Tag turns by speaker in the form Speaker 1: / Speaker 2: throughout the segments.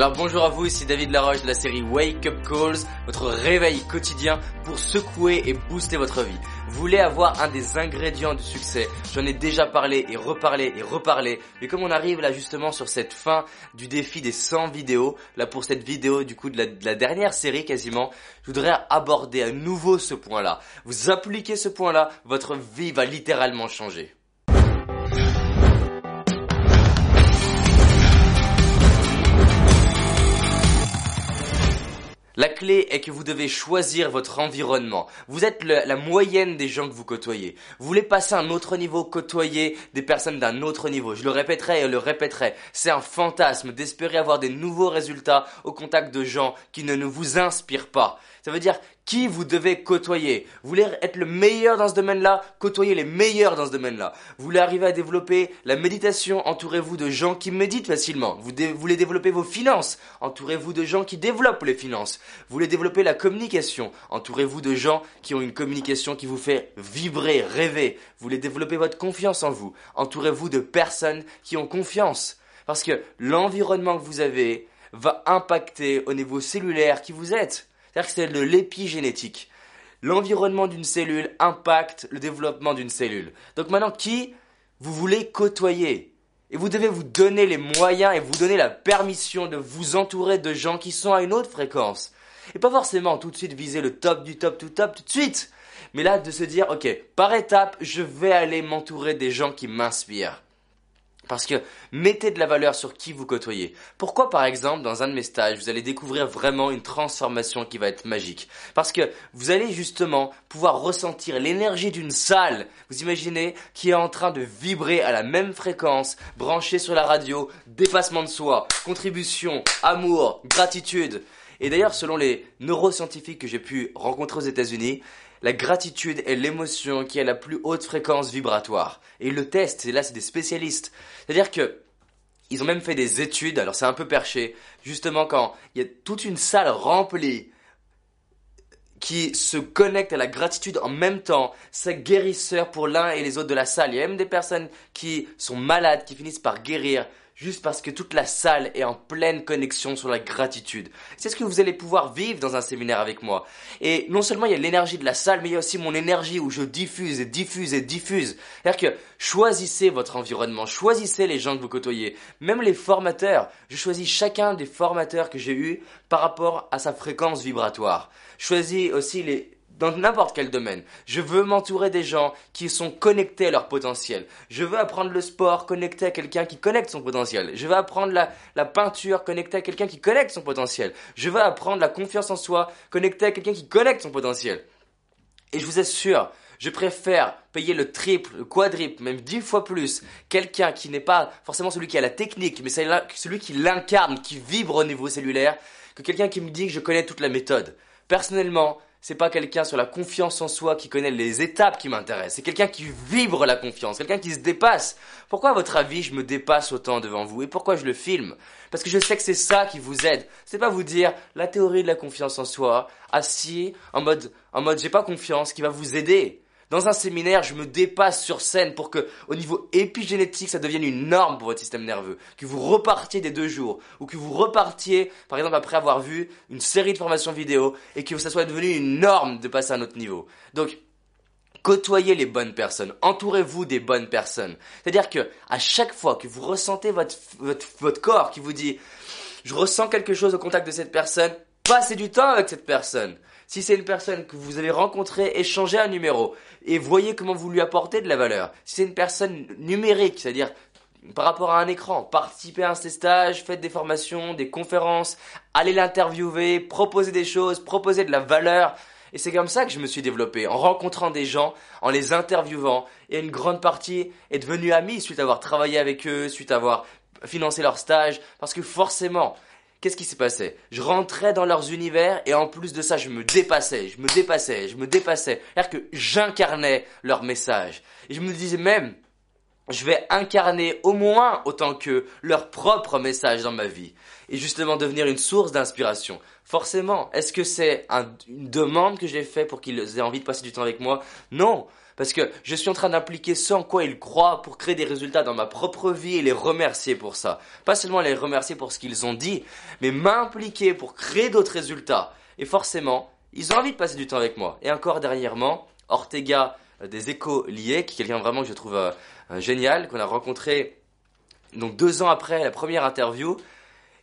Speaker 1: Alors bonjour à vous, ici David Laroche de la série Wake Up Calls, votre réveil quotidien pour secouer et booster votre vie. Vous voulez avoir un des ingrédients du succès, j'en ai déjà parlé et reparlé et reparlé, mais comme on arrive là justement sur cette fin du défi des 100 vidéos, là pour cette vidéo du coup de la, de la dernière série quasiment, je voudrais aborder à nouveau ce point-là. Vous appliquez ce point-là, votre vie va littéralement changer. La clé est que vous devez choisir votre environnement. Vous êtes la moyenne des gens que vous côtoyez. Vous voulez passer à un autre niveau, côtoyer des personnes d'un autre niveau. Je le répéterai et le répéterai. C'est un fantasme d'espérer avoir des nouveaux résultats au contact de gens qui ne vous inspirent pas. Ça veut dire qui vous devez côtoyer? Vous voulez être le meilleur dans ce domaine-là, côtoyez les meilleurs dans ce domaine-là. Vous voulez arriver à développer la méditation, entourez-vous de gens qui méditent facilement. Vous voulez développer vos finances, entourez-vous de gens qui développent les finances. Vous voulez développer la communication, entourez-vous de gens qui ont une communication qui vous fait vibrer, rêver? Vous voulez développer votre confiance en vous, entourez-vous de personnes qui ont confiance? Parce que l'environnement que vous avez va impacter au niveau cellulaire qui vous êtes. C'est-à-dire que c'est de l'épigénétique. L'environnement d'une cellule impacte le développement d'une cellule. Donc maintenant, qui vous voulez côtoyer? Et vous devez vous donner les moyens et vous donner la permission de vous entourer de gens qui sont à une autre fréquence. Et pas forcément tout de suite viser le top du top du top tout de suite. Mais là, de se dire, ok, par étape, je vais aller m'entourer des gens qui m'inspirent. Parce que mettez de la valeur sur qui vous côtoyez. Pourquoi par exemple dans un de mes stages vous allez découvrir vraiment une transformation qui va être magique Parce que vous allez justement pouvoir ressentir l'énergie d'une salle, vous imaginez, qui est en train de vibrer à la même fréquence, branchée sur la radio, dépassement de soi, contribution, amour, gratitude. Et d'ailleurs selon les neuroscientifiques que j'ai pu rencontrer aux États-Unis, la gratitude est l'émotion qui a la plus haute fréquence vibratoire. Et ils le testent, et là c'est des spécialistes. C'est-à-dire que ils ont même fait des études, alors c'est un peu perché, justement quand il y a toute une salle remplie qui se connecte à la gratitude en même temps, c'est guérisseur pour l'un et les autres de la salle. Il y a même des personnes qui sont malades, qui finissent par guérir juste parce que toute la salle est en pleine connexion sur la gratitude. C'est ce que vous allez pouvoir vivre dans un séminaire avec moi. Et non seulement il y a l'énergie de la salle, mais il y a aussi mon énergie où je diffuse et diffuse et diffuse. C'est-à-dire que choisissez votre environnement, choisissez les gens que vous côtoyez. Même les formateurs, je choisis chacun des formateurs que j'ai eus par rapport à sa fréquence vibratoire. Choisis aussi les dans n'importe quel domaine. Je veux m'entourer des gens qui sont connectés à leur potentiel. Je veux apprendre le sport connecté à quelqu'un qui connecte son potentiel. Je veux apprendre la, peinture connecté à quelqu'un qui connecte son potentiel. Je veux apprendre la confiance en soi connecté à quelqu'un qui connecte son potentiel. Et je vous assure, je préfère payer le triple, le quadruple, même dix fois plus, quelqu'un qui n'est pas forcément celui qui a la technique, mais celui qui l'incarne, qui vibre au niveau cellulaire, que quelqu'un qui me dit que je connais toute la méthode. Personnellement, c'est pas quelqu'un sur la confiance en soi qui connaît les étapes qui m'intéressent. C'est quelqu'un qui vibre la confiance, quelqu'un qui se dépasse. Pourquoi, à votre avis, je me dépasse autant devant vous? Et pourquoi je le filme? Parce que je sais que c'est ça qui vous aide. C'est pas vous dire la théorie de la confiance en soi, assis en mode, en mode j'ai pas confiance, qui va vous aider. Dans un séminaire, je me dépasse sur scène pour que, au niveau épigénétique, ça devienne une norme pour votre système nerveux. Que vous repartiez des deux jours. Ou que vous repartiez, par exemple, après avoir vu une série de formations vidéo et que ça soit devenu une norme de passer à un autre niveau. Donc, côtoyez les bonnes personnes, entourez-vous des bonnes personnes. C'est-à-dire que à chaque fois que vous ressentez votre, votre, votre corps qui vous dit je ressens quelque chose au contact de cette personne, passez du temps avec cette personne. Si c'est une personne que vous avez rencontrée, échangez un numéro et voyez comment vous lui apportez de la valeur. Si c'est une personne numérique, c'est-à-dire par rapport à un écran, participez à un stages, faites des formations, des conférences, allez l'interviewer, proposez des choses, proposez de la valeur. Et c'est comme ça que je me suis développé, en rencontrant des gens, en les interviewant, et une grande partie est devenue amie suite à avoir travaillé avec eux, suite à avoir financé leur stage, parce que forcément, qu'est-ce qui s'est passé? Je rentrais dans leurs univers, et en plus de ça, je me dépassais, je me dépassais, je me dépassais. C'est-à-dire que j'incarnais leur message. Et je me disais même, je vais incarner au moins autant que leur propre message dans ma vie et justement devenir une source d'inspiration. Forcément, est-ce que c'est une demande que j'ai fait pour qu'ils aient envie de passer du temps avec moi? Non, parce que je suis en train d'impliquer ce en quoi ils croient pour créer des résultats dans ma propre vie et les remercier pour ça. Pas seulement les remercier pour ce qu'ils ont dit, mais m'impliquer pour créer d'autres résultats. Et forcément, ils ont envie de passer du temps avec moi. Et encore dernièrement, Ortega euh, des échos liés, qui est quelqu'un vraiment que je trouve euh, euh, génial, qu'on a rencontré donc deux ans après la première interview,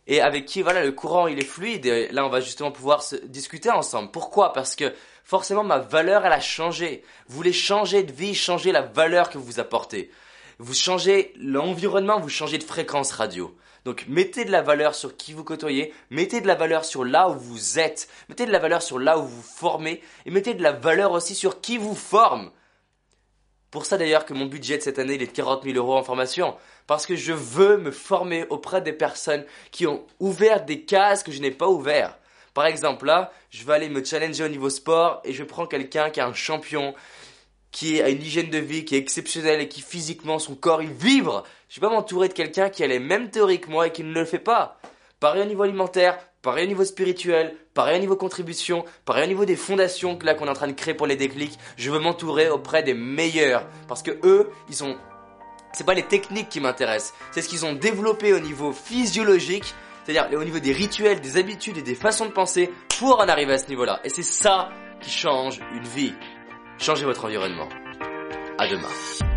Speaker 1: et avec qui voilà le courant il est fluide. Et là on va justement pouvoir se discuter ensemble. Pourquoi? Parce que forcément ma valeur elle a changé. Vous voulez changer de vie, changer la valeur que vous apportez. Vous changez l'environnement, vous changez de fréquence radio. Donc mettez de la valeur sur qui vous côtoyez, mettez de la valeur sur là où vous êtes, mettez de la valeur sur là où vous formez, et mettez de la valeur aussi sur qui vous forme. Pour ça d'ailleurs que mon budget de cette année il est de 40 000 euros en formation. Parce que je veux me former auprès des personnes qui ont ouvert des cases que je n'ai pas ouvertes. Par exemple là, je vais aller me challenger au niveau sport et je prends quelqu'un qui est un champion, qui a une hygiène de vie qui est exceptionnelle et qui physiquement son corps il vibre. Je vais pas m'entourer de quelqu'un qui a les mêmes théories que moi et qui ne le fait pas. Pareil au niveau alimentaire, pareil au niveau spirituel, pareil au niveau contribution, pareil au niveau des fondations que là qu'on est en train de créer pour les déclics. Je veux m'entourer auprès des meilleurs parce que eux, ils ont c'est pas les techniques qui m'intéressent, c'est ce qu'ils ont développé au niveau physiologique, c'est-à-dire au niveau des rituels, des habitudes et des façons de penser pour en arriver à ce niveau-là. Et c'est ça qui change une vie. Changez votre environnement. À demain.